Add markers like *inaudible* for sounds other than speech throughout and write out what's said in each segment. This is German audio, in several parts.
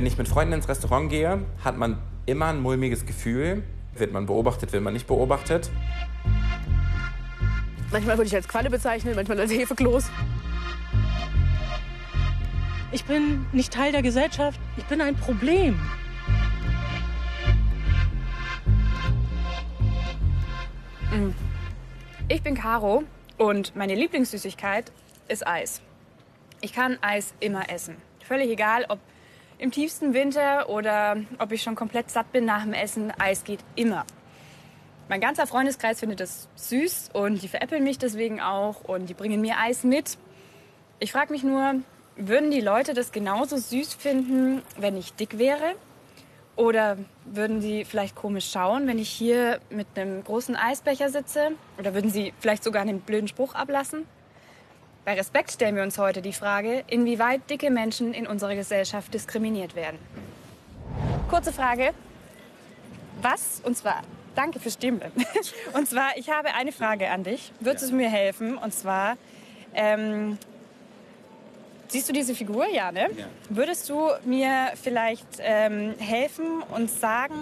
Wenn ich mit Freunden ins Restaurant gehe, hat man immer ein mulmiges Gefühl. Wird man beobachtet, wird man nicht beobachtet. Manchmal würde ich als Qualle bezeichnen, manchmal als Hefekloß. Ich bin nicht Teil der Gesellschaft. Ich bin ein Problem. Mm. Ich bin Caro und meine Lieblingssüßigkeit ist Eis. Ich kann Eis immer essen. Völlig egal, ob im tiefsten Winter oder ob ich schon komplett satt bin nach dem Essen. Eis geht immer. Mein ganzer Freundeskreis findet es süß und die veräppeln mich deswegen auch und die bringen mir Eis mit. Ich frage mich nur, würden die Leute das genauso süß finden, wenn ich dick wäre? Oder würden sie vielleicht komisch schauen, wenn ich hier mit einem großen Eisbecher sitze? Oder würden sie vielleicht sogar einen blöden Spruch ablassen? Bei Respekt stellen wir uns heute die Frage, inwieweit dicke Menschen in unserer Gesellschaft diskriminiert werden. Kurze Frage. Was, und zwar, danke fürs Stimmbleiben. *laughs* Und zwar, ich habe eine Frage an dich. Würdest du mir helfen? Und zwar, ähm, Siehst du diese Figur? Ja, ne? Ja. Würdest du mir vielleicht ähm, helfen und sagen,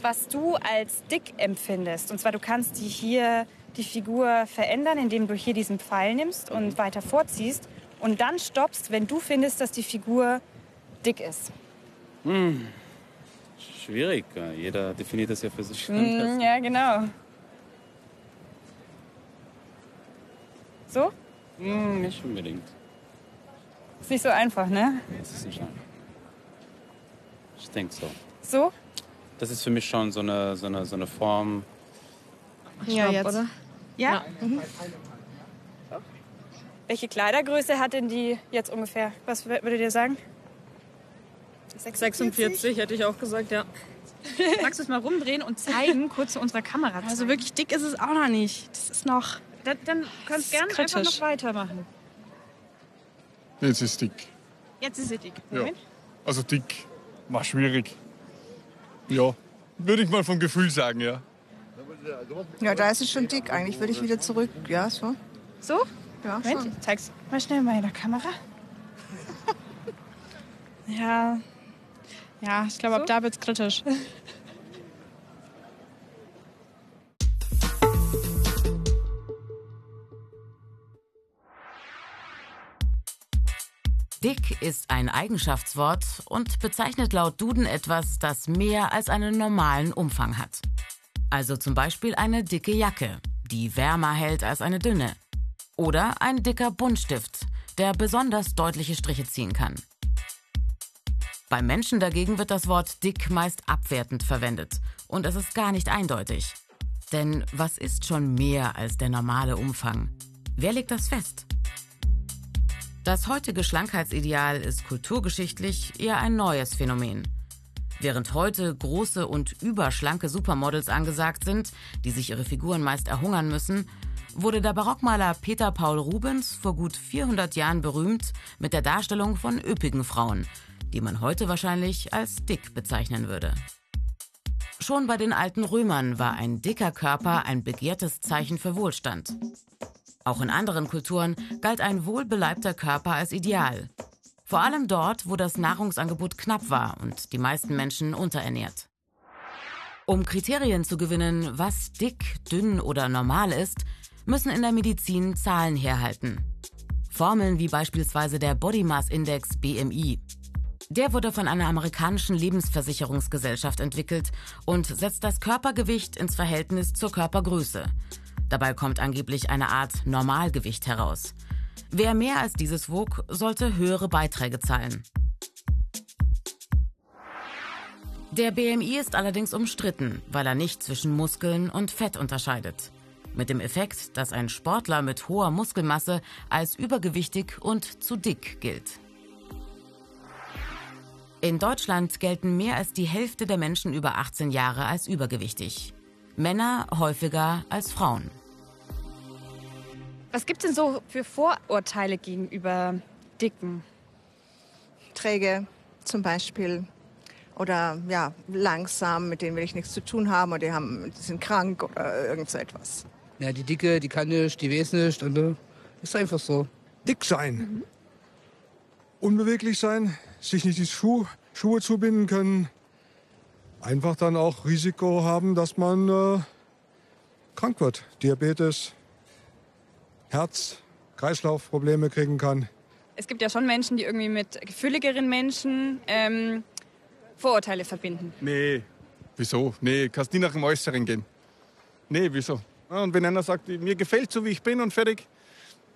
was du als dick empfindest? Und zwar, du kannst die hier die Figur verändern, indem du hier diesen Pfeil nimmst und mhm. weiter vorziehst und dann stoppst, wenn du findest, dass die Figur dick ist. Hm. Schwierig. Jeder definiert das ja für sich. Hm, ja, genau. So? Hm, nicht unbedingt. Ist nicht so einfach, ne? Nee, es ist nicht einfach. Ich denke so. So? Das ist für mich schon so eine, so eine, so eine Form. Ja, glaub, jetzt. Oder? Ja? ja. Mhm. Welche Kleidergröße hat denn die jetzt ungefähr? Was würdet ihr sagen? 46, 46 hätte ich auch gesagt, ja. *laughs* Magst du es mal rumdrehen und zeigen, kurz zu unserer Kamera zeigen? Also wirklich dick ist es auch noch nicht. Das ist noch... Dann, dann kannst du gerne einfach noch weitermachen. Jetzt ist dick. Jetzt ist sie dick. Ja. Also dick war schwierig. Ja, würde ich mal vom Gefühl sagen, ja. Ja, da ist es schon dick. Eigentlich würde ich wieder zurück. Ja, so. So? Ja, Moment, schon. zeig's mal schnell mal in der Kamera. *laughs* ja. Ja, ich glaube, so? ab da wird's kritisch. *laughs* Dick ist ein Eigenschaftswort und bezeichnet laut Duden etwas, das mehr als einen normalen Umfang hat. Also zum Beispiel eine dicke Jacke, die wärmer hält als eine dünne. Oder ein dicker Buntstift, der besonders deutliche Striche ziehen kann. Beim Menschen dagegen wird das Wort dick meist abwertend verwendet und es ist gar nicht eindeutig. Denn was ist schon mehr als der normale Umfang? Wer legt das fest? Das heutige Schlankheitsideal ist kulturgeschichtlich eher ein neues Phänomen. Während heute große und überschlanke Supermodels angesagt sind, die sich ihre Figuren meist erhungern müssen, wurde der Barockmaler Peter Paul Rubens vor gut 400 Jahren berühmt mit der Darstellung von üppigen Frauen, die man heute wahrscheinlich als dick bezeichnen würde. Schon bei den alten Römern war ein dicker Körper ein begehrtes Zeichen für Wohlstand. Auch in anderen Kulturen galt ein wohlbeleibter Körper als Ideal. Vor allem dort, wo das Nahrungsangebot knapp war und die meisten Menschen unterernährt. Um Kriterien zu gewinnen, was dick, dünn oder normal ist, müssen in der Medizin Zahlen herhalten. Formeln wie beispielsweise der Body Mass Index BMI. Der wurde von einer amerikanischen Lebensversicherungsgesellschaft entwickelt und setzt das Körpergewicht ins Verhältnis zur Körpergröße. Dabei kommt angeblich eine Art Normalgewicht heraus. Wer mehr als dieses wog, sollte höhere Beiträge zahlen. Der BMI ist allerdings umstritten, weil er nicht zwischen Muskeln und Fett unterscheidet. Mit dem Effekt, dass ein Sportler mit hoher Muskelmasse als übergewichtig und zu dick gilt. In Deutschland gelten mehr als die Hälfte der Menschen über 18 Jahre als übergewichtig. Männer häufiger als Frauen. Was gibt es denn so für Vorurteile gegenüber Dicken? Träge zum Beispiel. Oder ja, langsam, mit denen will ich nichts zu tun haben oder die, haben, die sind krank oder irgend so etwas. Ja, die Dicke, die kann nicht, die weiß nicht. Und äh, ist einfach so. Dick sein. Mhm. Unbeweglich sein, sich nicht die Schuhe Schuhe zubinden können, einfach dann auch Risiko haben, dass man äh, krank wird. Diabetes, Herz, Kreislaufprobleme kriegen kann. Es gibt ja schon Menschen, die irgendwie mit gefühligeren Menschen ähm, Vorurteile verbinden. Nee, wieso? Nee, kannst nie nach dem Äußeren gehen. Nee, wieso? Und wenn einer sagt, mir gefällt so, wie ich bin und fertig,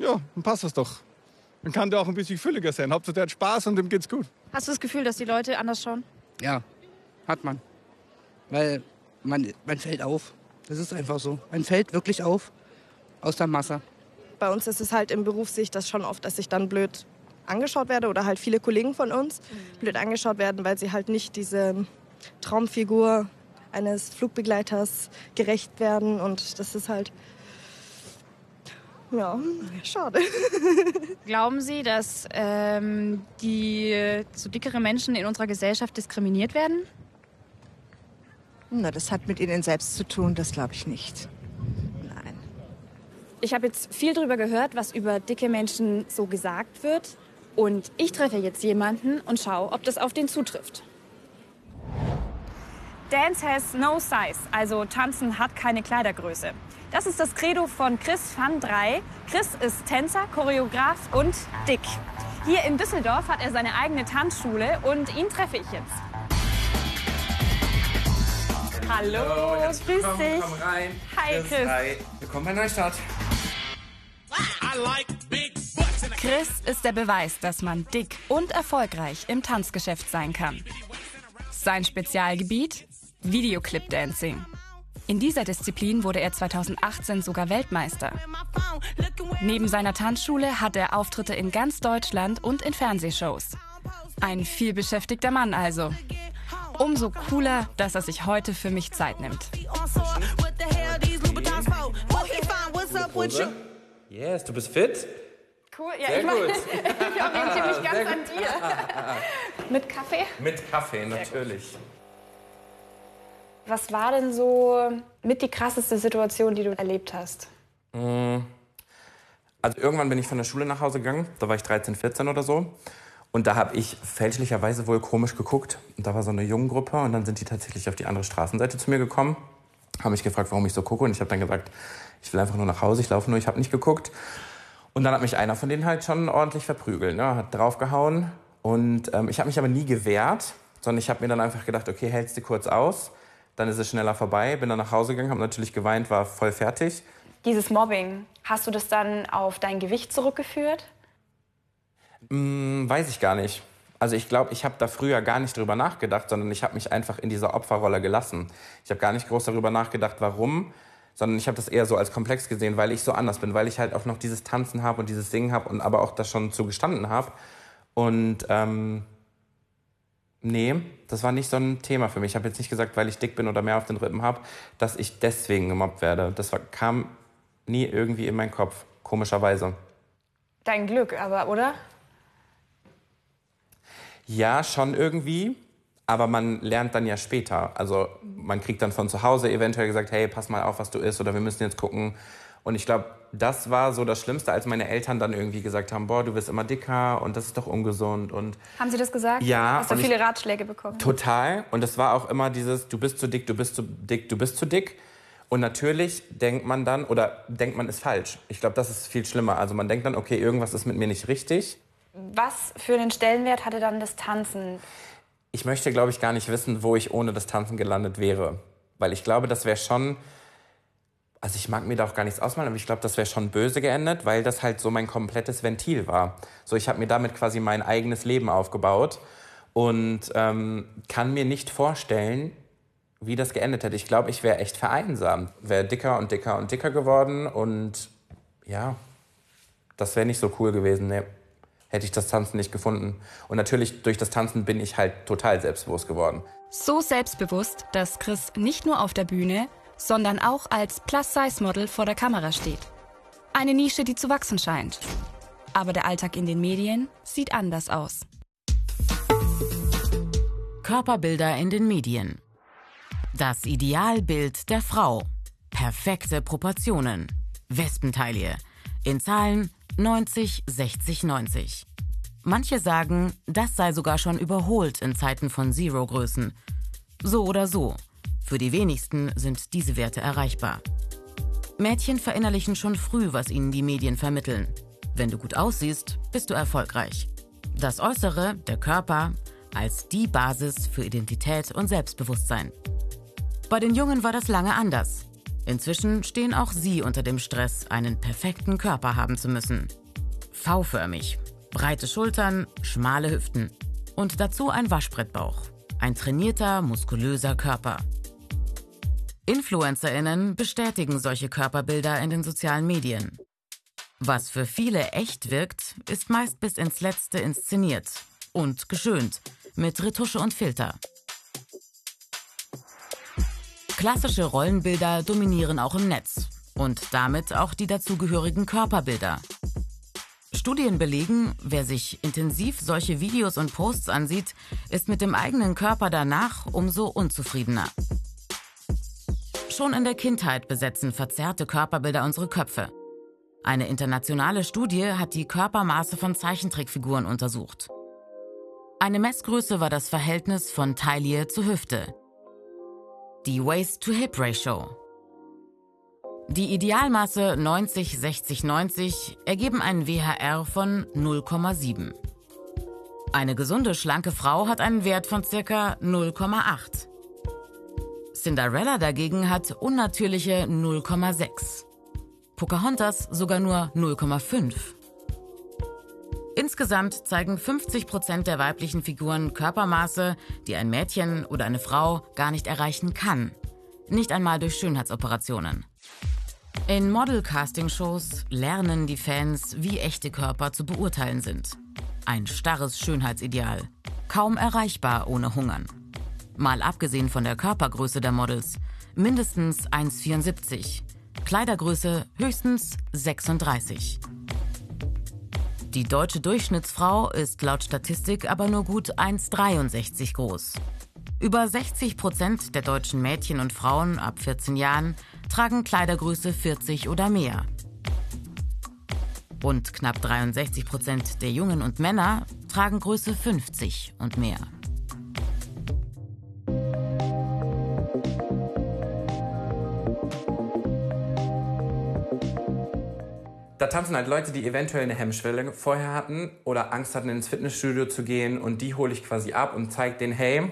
ja, dann passt das doch. Dann kann der auch ein bisschen fülliger sein. Hauptsache, der hat Spaß und dem geht's gut. Hast du das Gefühl, dass die Leute anders schauen? Ja, hat man. Weil man, man fällt auf. Das ist einfach so. Man fällt wirklich auf aus der Masse. Bei uns ist es halt im Beruf sich das schon oft, dass ich dann blöd angeschaut werde oder halt viele Kollegen von uns blöd angeschaut werden, weil sie halt nicht diese Traumfigur eines Flugbegleiters gerecht werden und das ist halt ja, schade. *laughs* Glauben Sie, dass ähm, die so dickere Menschen in unserer Gesellschaft diskriminiert werden? Na, das hat mit ihnen selbst zu tun, das glaube ich nicht. Ich habe jetzt viel darüber gehört, was über dicke Menschen so gesagt wird. Und ich treffe jetzt jemanden und schaue, ob das auf den zutrifft. Dance has no size, also Tanzen hat keine Kleidergröße. Das ist das Credo von Chris van 3. Chris ist Tänzer, Choreograf und dick. Hier in Düsseldorf hat er seine eigene Tanzschule und ihn treffe ich jetzt. Hallo, herzlich grüß willkommen, dich. Komm rein. Hi, Chris. Hi. Willkommen bei Neustadt. Chris ist der Beweis, dass man dick und erfolgreich im Tanzgeschäft sein kann. Sein Spezialgebiet? Videoclip Dancing. In dieser Disziplin wurde er 2018 sogar Weltmeister. Neben seiner Tanzschule hat er Auftritte in ganz Deutschland und in Fernsehshows. Ein vielbeschäftigter Mann also. Umso cooler, dass er sich heute für mich Zeit nimmt. Yes, du bist fit? Cool, ja, Sehr ich, gut. *laughs* ich orientiere mich ganz an dir. *laughs* Mit Kaffee? Mit Kaffee, natürlich. Was war denn so mit die krasseste Situation, die du erlebt hast? Also irgendwann bin ich von der Schule nach Hause gegangen, da war ich 13, 14 oder so. Und da habe ich fälschlicherweise wohl komisch geguckt. Und da war so eine Junggruppe und dann sind die tatsächlich auf die andere Straßenseite zu mir gekommen, haben mich gefragt, warum ich so gucke. Und ich habe dann gesagt, ich will einfach nur nach Hause, ich laufe nur, ich habe nicht geguckt. Und dann hat mich einer von denen halt schon ordentlich verprügelt, ne? hat draufgehauen. Und ähm, ich habe mich aber nie gewehrt, sondern ich habe mir dann einfach gedacht, okay, hältst du kurz aus, dann ist es schneller vorbei. Bin dann nach Hause gegangen, habe natürlich geweint, war voll fertig. Dieses Mobbing, hast du das dann auf dein Gewicht zurückgeführt? Hm, weiß ich gar nicht. Also ich glaube, ich habe da früher gar nicht drüber nachgedacht, sondern ich habe mich einfach in dieser Opferrolle gelassen. Ich habe gar nicht groß darüber nachgedacht, warum, sondern ich habe das eher so als komplex gesehen, weil ich so anders bin, weil ich halt auch noch dieses Tanzen habe und dieses Singen habe und aber auch das schon zugestanden habe. Und ähm, nee, das war nicht so ein Thema für mich. Ich habe jetzt nicht gesagt, weil ich dick bin oder mehr auf den Rippen habe, dass ich deswegen gemobbt werde. Das war, kam nie irgendwie in meinen Kopf, komischerweise. Dein Glück, aber, oder? Ja, schon irgendwie. Aber man lernt dann ja später. Also man kriegt dann von zu Hause eventuell gesagt, hey, pass mal auf, was du isst oder wir müssen jetzt gucken. Und ich glaube, das war so das Schlimmste, als meine Eltern dann irgendwie gesagt haben, boah, du wirst immer dicker und das ist doch ungesund und Haben sie das gesagt? Ja, Hast du viele Ratschläge bekommen? total. Und es war auch immer dieses, du bist zu dick, du bist zu dick, du bist zu dick. Und natürlich denkt man dann, oder denkt man ist falsch. Ich glaube, das ist viel schlimmer. Also man denkt dann, okay, irgendwas ist mit mir nicht richtig. Was für einen Stellenwert hatte dann das Tanzen? Ich möchte, glaube ich, gar nicht wissen, wo ich ohne das Tanzen gelandet wäre. Weil ich glaube, das wäre schon. Also ich mag mir da auch gar nichts ausmalen, aber ich glaube, das wäre schon böse geendet, weil das halt so mein komplettes Ventil war. So, ich habe mir damit quasi mein eigenes Leben aufgebaut und ähm, kann mir nicht vorstellen, wie das geendet hätte. Ich glaube, ich wäre echt vereinsamt. Wäre dicker und dicker und dicker geworden und ja, das wäre nicht so cool gewesen. Nee. Hätte ich das Tanzen nicht gefunden. Und natürlich durch das Tanzen bin ich halt total selbstbewusst geworden. So selbstbewusst, dass Chris nicht nur auf der Bühne, sondern auch als Plus-Size-Model vor der Kamera steht. Eine Nische, die zu wachsen scheint. Aber der Alltag in den Medien sieht anders aus. Körperbilder in den Medien. Das Idealbild der Frau. Perfekte Proportionen. Wespentaille. In Zahlen 90, 60, 90. Manche sagen, das sei sogar schon überholt in Zeiten von Zero-Größen. So oder so, für die wenigsten sind diese Werte erreichbar. Mädchen verinnerlichen schon früh, was ihnen die Medien vermitteln. Wenn du gut aussiehst, bist du erfolgreich. Das Äußere, der Körper, als die Basis für Identität und Selbstbewusstsein. Bei den Jungen war das lange anders. Inzwischen stehen auch sie unter dem Stress, einen perfekten Körper haben zu müssen. V-förmig, breite Schultern, schmale Hüften und dazu ein Waschbrettbauch. Ein trainierter, muskulöser Körper. Influencerinnen bestätigen solche Körperbilder in den sozialen Medien. Was für viele echt wirkt, ist meist bis ins Letzte inszeniert und geschönt mit Retusche und Filter. Klassische Rollenbilder dominieren auch im Netz und damit auch die dazugehörigen Körperbilder. Studien belegen, wer sich intensiv solche Videos und Posts ansieht, ist mit dem eigenen Körper danach umso unzufriedener. Schon in der Kindheit besetzen verzerrte Körperbilder unsere Köpfe. Eine internationale Studie hat die Körpermaße von Zeichentrickfiguren untersucht. Eine Messgröße war das Verhältnis von Taille zu Hüfte. Die Waist-to-Hip-Ratio. Die Idealmaße 90-60-90 ergeben einen WHR von 0,7. Eine gesunde, schlanke Frau hat einen Wert von ca. 0,8. Cinderella dagegen hat unnatürliche 0,6. Pocahontas sogar nur 0,5. Insgesamt zeigen 50 Prozent der weiblichen Figuren Körpermaße, die ein Mädchen oder eine Frau gar nicht erreichen kann. Nicht einmal durch Schönheitsoperationen. In Model-Casting-Shows lernen die Fans, wie echte Körper zu beurteilen sind. Ein starres Schönheitsideal. Kaum erreichbar ohne Hungern. Mal abgesehen von der Körpergröße der Models. Mindestens 1,74. Kleidergröße höchstens 36. Die deutsche Durchschnittsfrau ist laut Statistik aber nur gut 1,63 groß. Über 60 Prozent der deutschen Mädchen und Frauen ab 14 Jahren tragen Kleidergröße 40 oder mehr. Und knapp 63 Prozent der Jungen und Männer tragen Größe 50 und mehr. Tanzen halt Leute, die eventuell eine Hemmschwelle vorher hatten oder Angst hatten, ins Fitnessstudio zu gehen und die hole ich quasi ab und zeige denen, hey,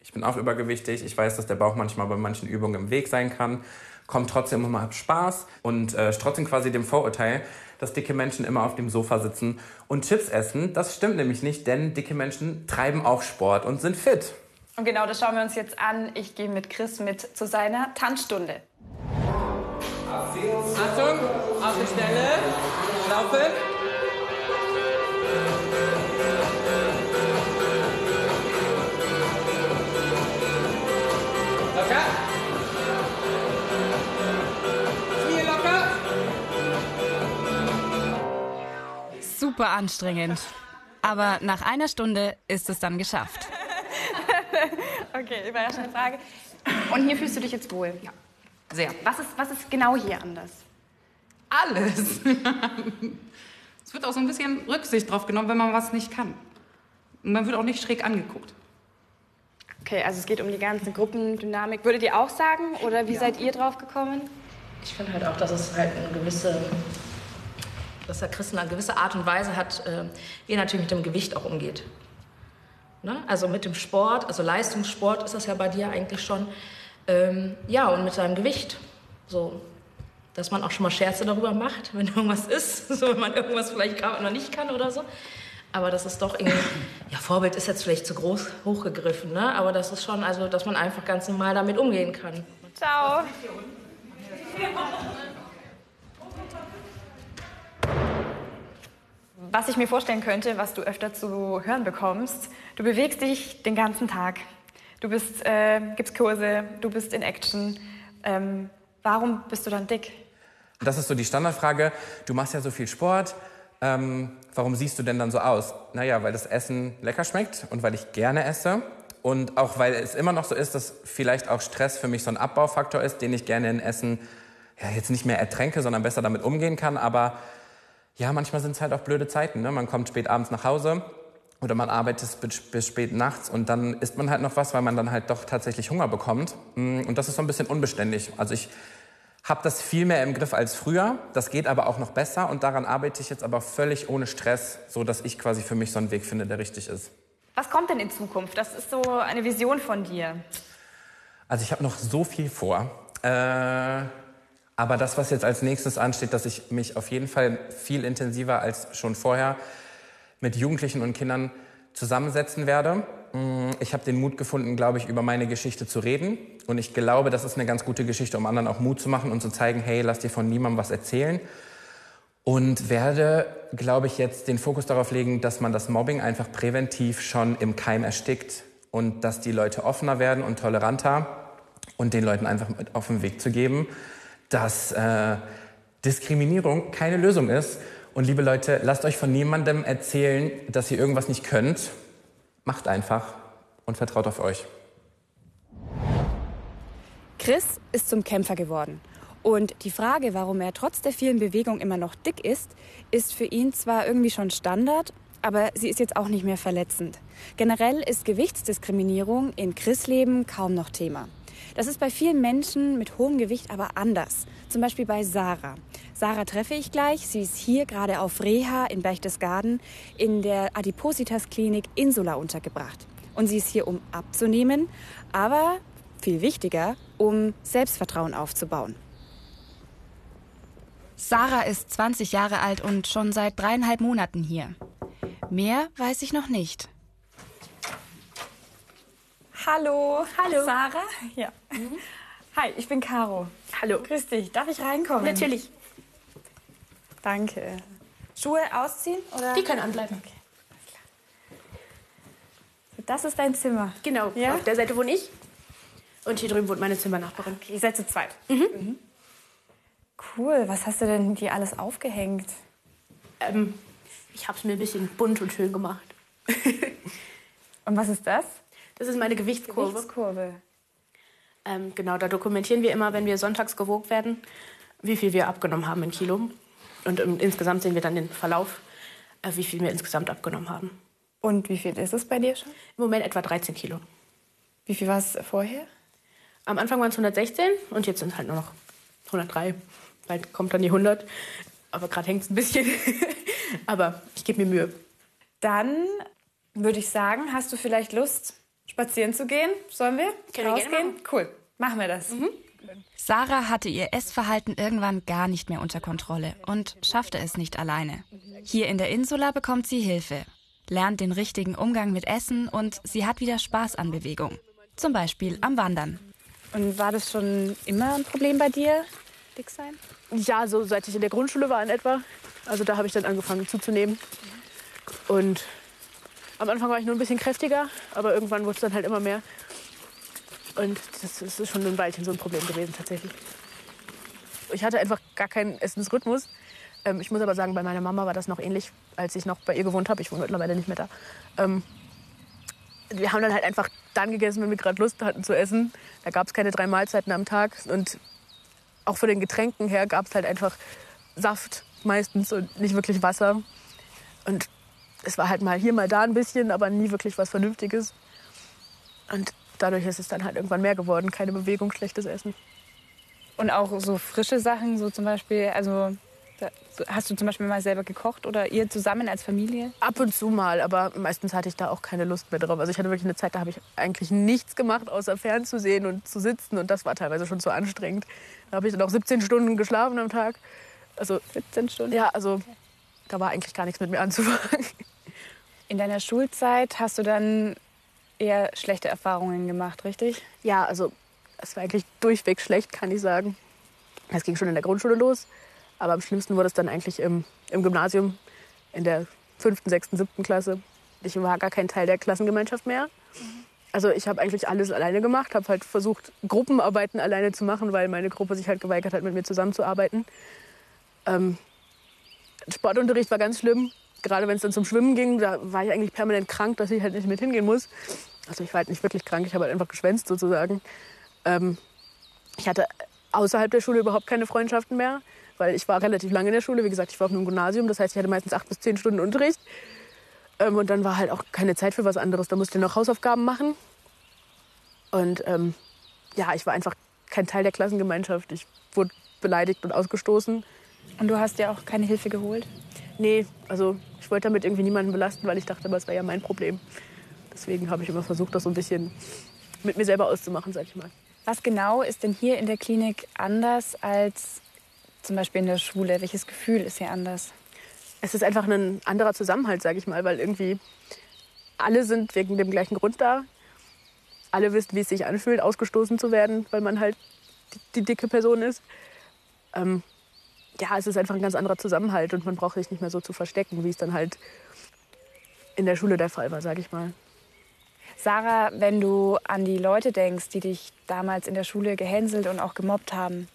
ich bin auch übergewichtig, ich weiß, dass der Bauch manchmal bei manchen Übungen im Weg sein kann, kommt trotzdem immer ab Spaß und äh, trotzdem quasi dem Vorurteil, dass dicke Menschen immer auf dem Sofa sitzen und Chips essen. Das stimmt nämlich nicht, denn dicke Menschen treiben auch Sport und sind fit. Und genau das schauen wir uns jetzt an. Ich gehe mit Chris mit zu seiner Tanzstunde. Achtung, auf die Stelle, laufen. Locker. Knie locker. Super anstrengend. Aber nach einer Stunde ist es dann geschafft. *laughs* okay, überraschende Frage. Und hier fühlst du dich jetzt wohl? Ja. Sehr. Was ist, was ist genau hier anders? Alles. *laughs* es wird auch so ein bisschen Rücksicht drauf genommen, wenn man was nicht kann. Und man wird auch nicht schräg angeguckt. Okay, also es geht um die ganze Gruppendynamik. Würdet ihr auch sagen? Oder wie Ja. seid ihr drauf gekommen? Ich finde halt auch, dass es halt eine gewisse, dass der Christen eine gewisse Art und Weise hat, äh, wie er natürlich mit dem Gewicht auch umgeht. Ne? Also mit dem Sport, also Leistungssport ist das ja bei dir eigentlich schon. Ähm, ja, und mit seinem Gewicht. So, dass man auch schon mal Scherze darüber macht, wenn *laughs* irgendwas ist, so wenn man irgendwas vielleicht gerade noch nicht kann oder so. Aber das ist doch irgendwie, *clears throat* ja, Vorbild ist jetzt vielleicht zu groß hochgegriffen, ne? Aber das ist schon, also, dass man einfach ganz normal damit umgehen kann. Ciao. Was ich mir vorstellen könnte, was du öfter zu hören bekommst, du bewegst dich den ganzen Tag. Du bist, äh, gibst Kurse, du bist in Action. Ähm, warum bist du dann dick? Das ist so die Standardfrage. Du machst ja so viel Sport. Ähm, warum siehst du denn dann so aus? Naja, weil das Essen lecker schmeckt und weil ich gerne esse. Und auch weil es immer noch so ist, dass vielleicht auch Stress für mich so ein Abbaufaktor ist, den ich gerne in Essen ja, jetzt nicht mehr ertränke, sondern besser damit umgehen kann. Aber Ja, manchmal sind es halt auch blöde Zeiten. Ne? Man kommt spät abends nach Hause oder man arbeitet bis, bis spät nachts und dann isst man halt noch was, weil man dann halt doch tatsächlich Hunger bekommt. Mm, und das ist so ein bisschen unbeständig. Also ich habe das viel mehr im Griff als früher. Das geht aber auch noch besser und daran arbeite ich jetzt aber völlig ohne Stress, so dass ich quasi für mich so einen Weg finde, der richtig ist. Was kommt denn in Zukunft? Das ist so eine Vision von dir. Also ich habe noch so viel vor. Äh, aber das, was jetzt als nächstes ansteht, dass ich mich auf jeden Fall viel intensiver als schon vorher mit Jugendlichen und Kindern zusammensetzen werde. Mm, ich habe den Mut gefunden, glaube ich, über meine Geschichte zu reden. Und ich glaube, das ist eine ganz gute Geschichte, um anderen auch Mut zu machen und zu zeigen, hey, lass dir von niemandem was erzählen. Und werde, glaube ich, jetzt den Fokus darauf legen, dass man das Mobbing einfach präventiv schon im Keim erstickt und dass die Leute offener werden und toleranter und den Leuten einfach mit auf den Weg zu geben, dass äh, Diskriminierung keine Lösung ist. Und liebe Leute, lasst euch von niemandem erzählen, dass ihr irgendwas nicht könnt. Macht einfach und vertraut auf euch. Chris ist zum Kämpfer geworden. Und die Frage, warum er trotz der vielen Bewegungen immer noch dick ist, ist für ihn zwar irgendwie schon Standard, aber sie ist jetzt auch nicht mehr verletzend. Generell ist Gewichtsdiskriminierung in Chris Leben kaum noch Thema. Das ist bei vielen Menschen mit hohem Gewicht aber anders. Zum Beispiel bei Sarah. Sarah treffe ich gleich. Sie ist hier gerade auf Reha in Berchtesgaden in der Adipositas-Klinik Insula untergebracht. Und sie ist hier, um abzunehmen, aber viel wichtiger, um Selbstvertrauen aufzubauen. Sarah ist 20 Jahre alt und schon seit dreieinhalb Monaten hier. Mehr weiß ich noch nicht. Hallo. Hallo. Sarah? Ja. Hi, ich bin Caro. Hallo. Grüß dich. Darf ich reinkommen? Natürlich. Danke. Schuhe ausziehen? Oder? Die können anbleiben. Okay. Das ist dein Zimmer. Genau. Ja? Auf der Seite wohne ich. Und hier drüben wohnt meine Zimmernachbarin. Okay, ihr seid zu zweit. Mhm. Cool. Was hast du denn hier alles aufgehängt? Ähm, ich habe es mir ein bisschen bunt und schön gemacht. *laughs* und was ist das? Das ist meine Gewichtskurve. Gewichtskurve. Ähm, genau, da dokumentieren wir immer, wenn wir sonntags gewogen werden, wie viel wir abgenommen haben in Kilo. Und ähm, insgesamt sehen wir dann den Verlauf, äh, wie viel wir insgesamt abgenommen haben. Und wie viel ist es bei dir schon? Im Moment etwa 13 Kilo. Wie viel war es vorher? Am Anfang waren es 116 und jetzt sind es halt nur noch 103. Bald kommt dann die 100. Aber gerade hängt es ein bisschen. *laughs* Aber ich gebe mir Mühe. Dann würde ich sagen, hast du vielleicht Lust, spazieren zu gehen? Sollen wir? Können wir Rausgehen? gerne machen. Cool. Machen wir das. Sarah hatte ihr Essverhalten irgendwann gar nicht mehr unter Kontrolle und schaffte es nicht alleine. Hier in der Insula bekommt sie Hilfe, lernt den richtigen Umgang mit Essen und sie hat wieder Spaß an Bewegung. Zum Beispiel am Wandern. Und war das schon immer ein Problem bei dir, dick sein? Ja, so seit ich in der Grundschule war in etwa. Also da habe ich dann angefangen zuzunehmen. Und am Anfang war ich nur ein bisschen kräftiger, aber irgendwann wurde es dann halt immer mehr. Und das ist schon ein Weilchen so ein Problem gewesen tatsächlich. Ich hatte einfach gar keinen Essensrhythmus. Ähm, ich muss aber sagen, bei meiner Mama war das noch ähnlich, als ich noch bei ihr gewohnt habe. Ich wohne mittlerweile nicht mehr da. Ähm, wir haben dann halt einfach dann gegessen, wenn wir gerade Lust hatten zu essen. Da gab es keine drei Mahlzeiten am Tag. Und auch von den Getränken her gab es halt einfach Saft meistens und nicht wirklich Wasser. Und es war halt mal hier, mal da ein bisschen, aber nie wirklich was Vernünftiges. Und dadurch ist es dann halt irgendwann mehr geworden. Keine Bewegung, schlechtes Essen. Und auch so frische Sachen, so zum Beispiel, also hast du zum Beispiel mal selber gekocht oder ihr zusammen als Familie? Ab und zu mal, aber meistens hatte ich da auch keine Lust mehr drauf. Also ich hatte wirklich eine Zeit, da habe ich eigentlich nichts gemacht, außer fernzusehen und zu sitzen. Und das war teilweise schon zu anstrengend. Da habe ich dann auch 17 Stunden geschlafen am Tag. Also 17 Stunden? Ja, also da war eigentlich gar nichts mit mir anzufangen. In deiner Schulzeit hast du dann eher schlechte Erfahrungen gemacht, richtig? Ja, also es war eigentlich durchweg schlecht, kann ich sagen. Es ging schon in der Grundschule los, aber am schlimmsten wurde es dann eigentlich im, im Gymnasium in der fünften, sechsten, siebten Klasse. Ich war gar kein Teil der Klassengemeinschaft mehr. Also ich habe eigentlich alles alleine gemacht, habe halt versucht, Gruppenarbeiten alleine zu machen, weil meine Gruppe sich halt geweigert hat, mit mir zusammenzuarbeiten. Ähm, Sportunterricht war ganz schlimm, gerade wenn es dann zum Schwimmen ging. Da war ich eigentlich permanent krank, dass ich halt nicht mit hingehen muss. Also ich war halt nicht wirklich krank, ich habe halt einfach geschwänzt sozusagen. Ähm, ich hatte außerhalb der Schule überhaupt keine Freundschaften mehr, weil ich war relativ lange in der Schule. Wie gesagt, ich war auf einem Gymnasium, das heißt, ich hatte meistens acht bis zehn Stunden Unterricht. Ähm, und dann war halt auch keine Zeit für was anderes. Da musste ich noch Hausaufgaben machen. Und ähm, ja, ich war einfach kein Teil der Klassengemeinschaft. Ich wurde beleidigt und ausgestoßen. Und du hast dir auch keine Hilfe geholt? Nee, also ich wollte damit irgendwie niemanden belasten, weil ich dachte, aber es wäre ja mein Problem. Deswegen habe ich immer versucht, das so ein bisschen mit mir selber auszumachen, sag ich mal. Was genau ist denn hier in der Klinik anders als zum Beispiel in der Schule? Welches Gefühl ist hier anders? Es ist einfach ein anderer Zusammenhalt, sag ich mal, weil irgendwie alle sind wegen dem gleichen Grund da. Alle wissen, wie es sich anfühlt, ausgestoßen zu werden, weil man halt die, die dicke Person ist. Ähm, ja, es ist einfach ein ganz anderer Zusammenhalt und man braucht sich nicht mehr so zu verstecken, wie es dann halt in der Schule der Fall war, sag ich mal. Sarah, wenn du an die Leute denkst, die dich damals in der Schule gehänselt und auch gemobbt haben,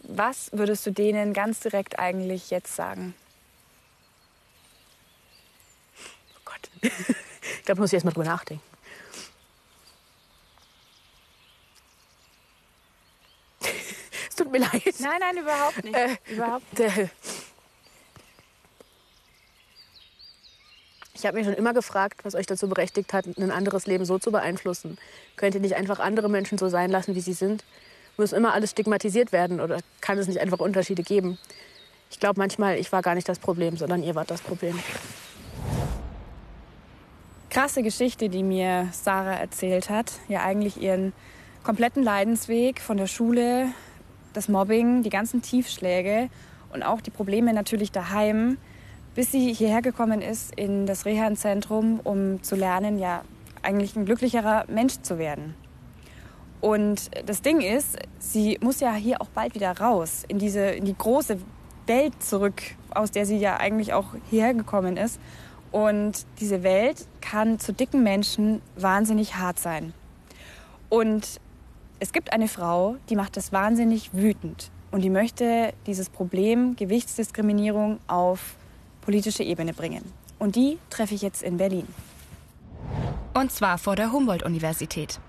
was würdest du denen ganz direkt eigentlich jetzt sagen? Oh Gott. *laughs* ich glaube, muss ich erst mal drüber nachdenken. es tut mir leid. Nein, nein, überhaupt nicht. Äh, überhaupt nicht. Ich habe mich schon immer gefragt, was euch dazu berechtigt hat, ein anderes Leben so zu beeinflussen. Könnt ihr nicht einfach andere Menschen so sein lassen, wie sie sind? Muss immer alles stigmatisiert werden oder kann es nicht einfach Unterschiede geben? Ich glaube manchmal, ich war gar nicht das Problem, sondern ihr wart das Problem. Krasse Geschichte, die mir Sarah erzählt hat. Ja, eigentlich ihren kompletten Leidensweg von der Schule, das Mobbing, die ganzen Tiefschläge und auch die Probleme natürlich daheim bis sie hierher gekommen ist in das Reha-Zentrum, um zu lernen, ja, eigentlich ein glücklicherer Mensch zu werden. Und das Ding ist, sie muss ja hier auch bald wieder raus, in diese, in die große Welt zurück, aus der sie ja eigentlich auch hierher gekommen ist. Und diese Welt kann zu dicken Menschen wahnsinnig hart sein. Und es gibt eine Frau, die macht das wahnsinnig wütend. Und die möchte dieses Problem Gewichtsdiskriminierung auf politische Ebene bringen. Und die treffe ich jetzt in Berlin. Und zwar vor der Humboldt-Universität.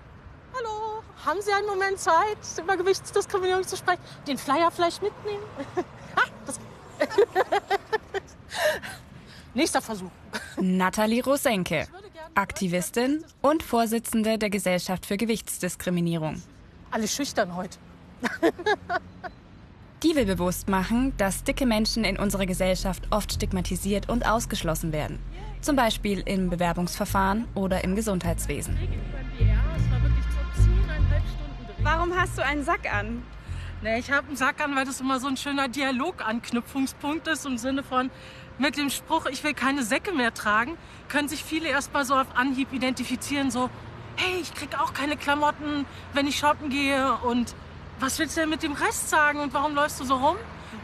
Hallo, haben Sie einen Moment Zeit, über Gewichtsdiskriminierung zu sprechen? Den Flyer vielleicht mitnehmen? *laughs* *laughs* Nächster Versuch. Nathalie Rosenke, Aktivistin und Vorsitzende der Gesellschaft für Gewichtsdiskriminierung. Alle schüchtern heute. *laughs* Die will bewusst machen, dass dicke Menschen in unserer Gesellschaft oft stigmatisiert und ausgeschlossen werden. Zum Beispiel im Bewerbungsverfahren oder im Gesundheitswesen. Warum hast du einen Sack an? Nee, ich habe einen Sack an, weil das immer so ein schöner Dialoganknüpfungspunkt ist im Sinne von mit dem Spruch, ich will keine Säcke mehr tragen, können sich viele erst mal so auf Anhieb identifizieren, so, hey, ich krieg auch keine Klamotten, wenn ich shoppen gehe und was willst du denn mit dem Rest sagen und warum läufst du so rum?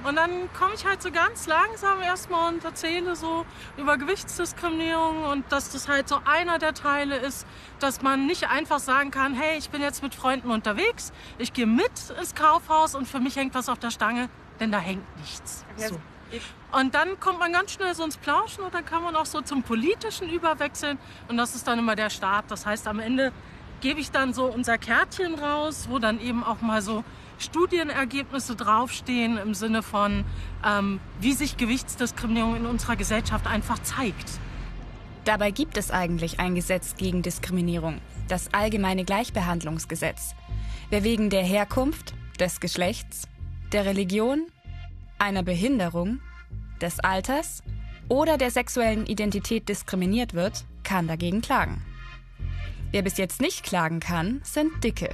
Und dann komme ich halt so ganz langsam erstmal und erzähle so über Gewichtsdiskriminierung und dass das halt so einer der Teile ist, dass man nicht einfach sagen kann, hey, ich bin jetzt mit Freunden unterwegs, ich gehe mit ins Kaufhaus und für mich hängt was auf der Stange, denn da hängt nichts. So. Und dann kommt man ganz schnell so ins Plauschen und dann kann man auch so zum Politischen überwechseln und das ist dann immer der Start. Das heißt, am Ende gebe ich dann so unser Kärtchen raus, wo dann eben auch mal so Studienergebnisse draufstehen im Sinne von, ähm, wie sich Gewichtsdiskriminierung in unserer Gesellschaft einfach zeigt. Dabei gibt es eigentlich ein Gesetz gegen Diskriminierung, das Allgemeine Gleichbehandlungsgesetz. Wer wegen der Herkunft, des Geschlechts, der Religion, einer Behinderung, des Alters oder der sexuellen Identität diskriminiert wird, kann dagegen klagen. Wer bis jetzt nicht klagen kann, sind Dicke.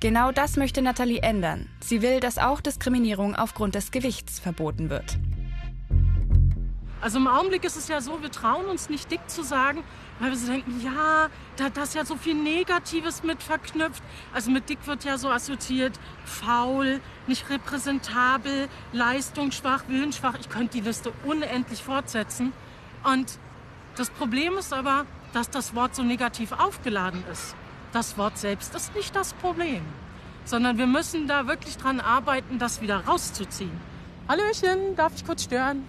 Genau das möchte Nathalie ändern. Sie will, dass auch Diskriminierung aufgrund des Gewichts verboten wird. Also im Augenblick ist es ja so, wir trauen uns nicht dick zu sagen, weil wir so denken, ja, da, da ist ja so viel Negatives mit verknüpft. Also mit dick wird ja so assoziiert, faul, nicht repräsentabel, leistungsschwach, willensschwach. Ich könnte die Liste unendlich fortsetzen. Und das Problem ist aber, dass das Wort so negativ aufgeladen ist. Das Wort selbst ist nicht das Problem, sondern wir müssen da wirklich dran arbeiten, das wieder rauszuziehen. Hallöchen, darf ich kurz stören?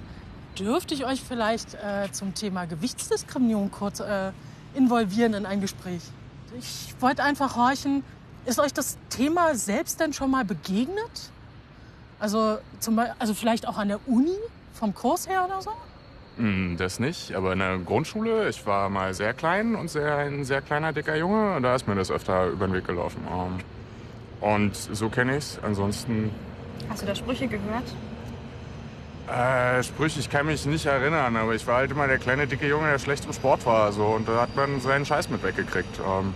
Dürfte ich euch vielleicht äh, zum Thema Gewichtsdiskriminierung kurz äh, involvieren in ein Gespräch? Ich wollte einfach horchen, Ist euch das Thema selbst denn schon mal begegnet? Also, zum Beispiel, also vielleicht auch an der Uni, vom Kurs her oder so? Hm, Das nicht, aber in der Grundschule, ich war mal sehr klein und sehr, ein sehr kleiner, dicker Junge. und Da ist mir das öfter über den Weg gelaufen. Ähm, Und so kenne ich's. Ansonsten Hast du da Sprüche gehört? Äh, Sprüche, ich kann mich nicht erinnern, aber ich war halt immer der kleine, dicke Junge, der schlecht im Sport war. So, und da hat man seinen Scheiß mit weggekriegt. Ähm,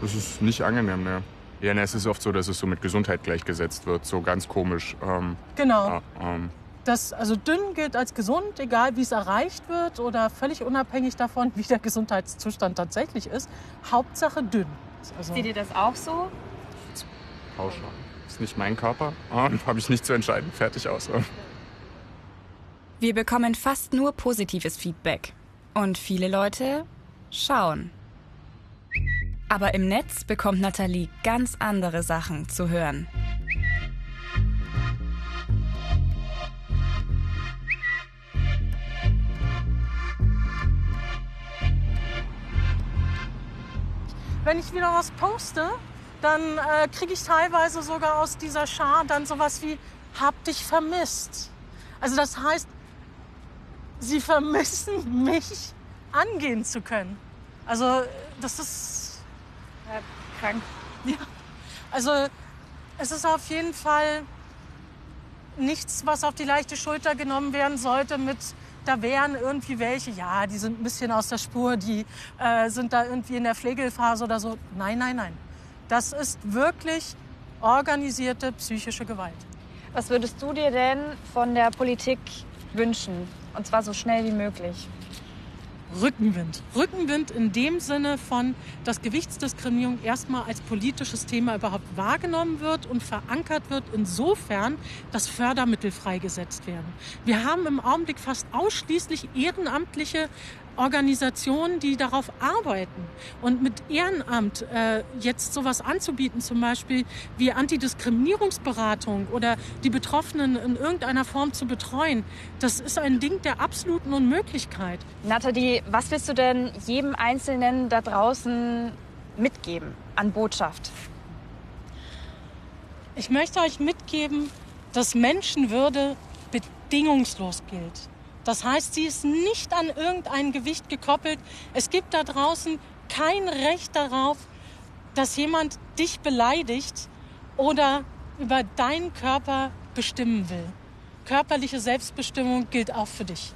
das ist nicht angenehm, ne? Ja, ne, es ist oft so, dass es so mit Gesundheit gleichgesetzt wird, so ganz komisch. Ähm, Genau. ja, ähm, Das, also dünn gilt als gesund, egal wie es erreicht wird oder völlig unabhängig davon, *laughs* wie der Gesundheitszustand tatsächlich ist. Hauptsache dünn. Also, Seht ihr das auch so? pauschal. Ist nicht mein Körper, ähm, *laughs* habe ich nicht zu entscheiden. Fertig aus. Wir bekommen fast nur positives Feedback. Und viele Leute schauen. Aber im Netz bekommt Nathalie ganz andere Sachen zu hören. Wenn ich wieder was poste, dann äh, kriege ich teilweise sogar aus dieser Schar dann sowas wie hab dich vermisst. Also das heißt, sie vermissen mich angehen zu können. Also das ist krank. Ja. Also es ist auf jeden Fall nichts, was auf die leichte Schulter genommen werden sollte mit da wären irgendwie welche, ja, die sind ein bisschen aus der Spur, die äh, sind da irgendwie in der Pflegephase oder so. Nein, nein, nein. Das ist wirklich organisierte psychische Gewalt. Was würdest du dir denn von der Politik wünschen? Und zwar so schnell wie möglich. Rückenwind. Rückenwind in dem Sinne von, dass Gewichtsdiskriminierung erstmal als politisches Thema überhaupt wahrgenommen wird und verankert wird, insofern, dass Fördermittel freigesetzt werden. Wir haben im Augenblick fast ausschließlich ehrenamtliche Organisationen, die darauf arbeiten. Und mit Ehrenamt äh, jetzt sowas anzubieten, zum Beispiel wie Antidiskriminierungsberatung oder die Betroffenen in irgendeiner Form zu betreuen, das ist ein Ding der absoluten Unmöglichkeit. Nathalie, was willst du denn jedem Einzelnen da draußen mitgeben an Botschaft? Ich möchte euch mitgeben, dass Menschenwürde bedingungslos gilt. Das heißt, sie ist nicht an irgendein Gewicht gekoppelt. Es gibt da draußen kein Recht darauf, dass jemand dich beleidigt oder über deinen Körper bestimmen will. Körperliche Selbstbestimmung gilt auch für dich.